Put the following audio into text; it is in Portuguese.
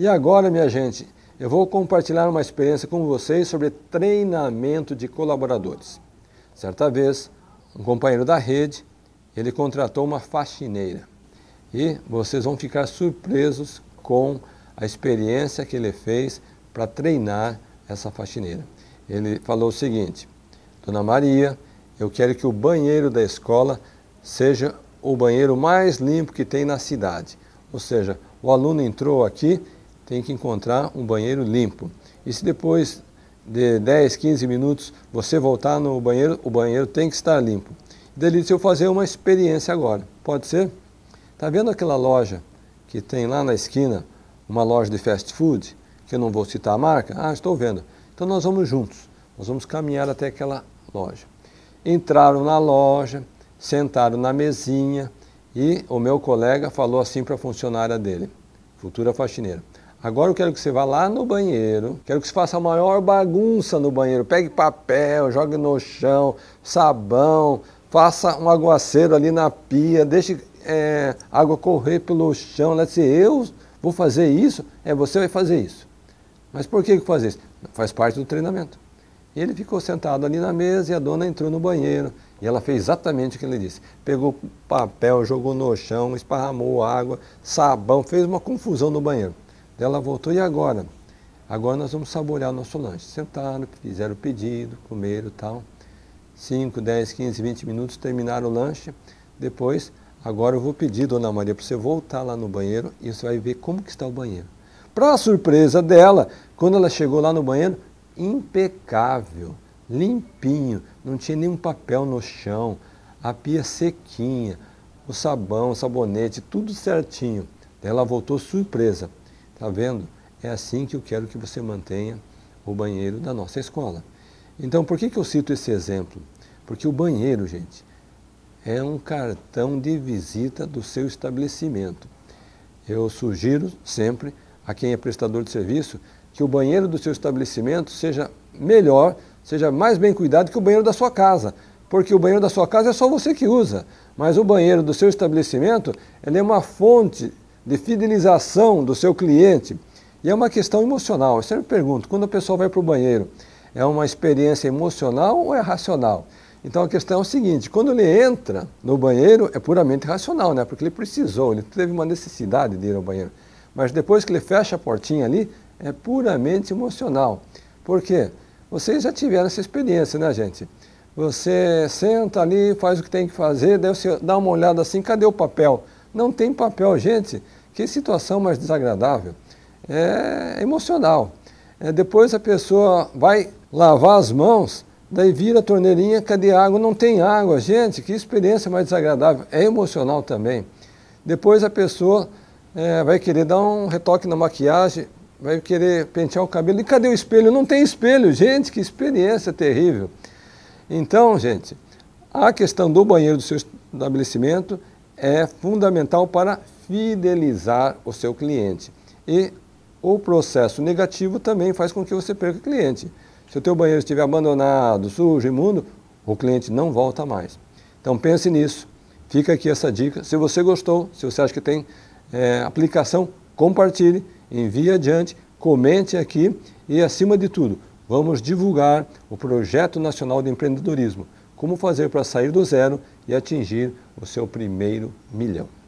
E agora, minha gente, eu vou compartilhar uma experiência com vocês sobre treinamento de colaboradores. Certa vez, um companheiro da rede, ele contratou uma faxineira. E vocês vão ficar surpresos com a experiência que ele fez para treinar essa faxineira. Ele falou o seguinte: Dona Maria, eu quero que o banheiro da escola seja o banheiro mais limpo que tem na cidade. Ou seja, o aluno entrou aqui, tem que encontrar um banheiro limpo. E se depois de 10, 15 minutos você voltar no banheiro, o banheiro tem que estar limpo. Disse, eu fazer uma experiência agora. Pode ser? Está vendo aquela loja que tem lá na esquina, uma loja de fast food, que eu não vou citar a marca? Ah, estou vendo. Então nós vamos juntos, nós vamos caminhar até aquela loja. Entraram na loja, sentaram na mesinha e o meu colega falou assim para a funcionária dele, futura faxineira. Agora eu quero que você vá lá no banheiro, quero que você faça a maior bagunça no banheiro. Pegue papel, jogue no chão, sabão, faça um aguaceiro ali na pia, deixe é, água correr pelo chão. Ela eu vou fazer isso? É, você vai fazer isso. Mas por que fazer isso? Faz parte do treinamento. E ele ficou sentado ali na mesa e a dona entrou no banheiro. E ela fez exatamente o que ele disse. Pegou papel, jogou no chão, esparramou água, sabão, fez uma confusão no banheiro. Ela voltou, e agora? Agora nós vamos saborear o nosso lanche. Sentaram, fizeram o pedido, comeram tal. 5, 10, 15, 20 minutos, terminaram o lanche. Depois, agora eu vou pedir, Dona Maria, para você voltar lá no banheiro e você vai ver como que está o banheiro. Para surpresa dela, quando ela chegou lá no banheiro, impecável, limpinho, não tinha nenhum papel no chão, a pia sequinha, o sabão, o sabonete, tudo certinho. Ela voltou surpresa. Tá vendo? É assim que eu quero que você mantenha o banheiro da nossa escola. Então, por que, que eu cito esse exemplo? Porque o banheiro, gente, é um cartão de visita do seu estabelecimento. Eu sugiro sempre a quem é prestador de serviço que o banheiro do seu estabelecimento seja melhor, seja mais bem cuidado que o banheiro da sua casa. Porque o banheiro da sua casa é só você que usa, mas o banheiro do seu estabelecimento ele é uma fonte de fidelização do seu cliente. E é uma questão emocional. Eu sempre pergunto, quando a pessoa vai para o banheiro, é uma experiência emocional ou é racional? Então a questão é o seguinte, quando ele entra no banheiro é puramente racional, né? porque ele precisou, ele teve uma necessidade de ir ao banheiro. Mas depois que ele fecha a portinha ali, é puramente emocional. Por quê? Vocês já tiveram essa experiência, né, gente? Você senta ali, faz o que tem que fazer, daí você dá uma olhada assim, cadê o papel? Não tem papel, gente. Que situação mais desagradável. É emocional. É, depois a pessoa vai lavar as mãos, daí vira a torneirinha, cadê água? Não tem água. Gente, que experiência mais desagradável. É emocional também. Depois a pessoa é, vai querer dar um retoque na maquiagem, vai querer pentear o cabelo. E cadê o espelho? Não tem espelho. Gente, que experiência terrível. Então, gente, a questão do banheiro do seu estabelecimento é fundamental para fidelizar o seu cliente. E o processo negativo também faz com que você perca cliente. Se o teu banheiro estiver abandonado, sujo, imundo, o cliente não volta mais. Então pense nisso. Fica aqui essa dica. Se você gostou, se você acha que tem é, aplicação, compartilhe, envie adiante, comente aqui e, acima de tudo, vamos divulgar o Projeto Nacional de Empreendedorismo. Como fazer para sair do zero e atingir o seu primeiro milhão.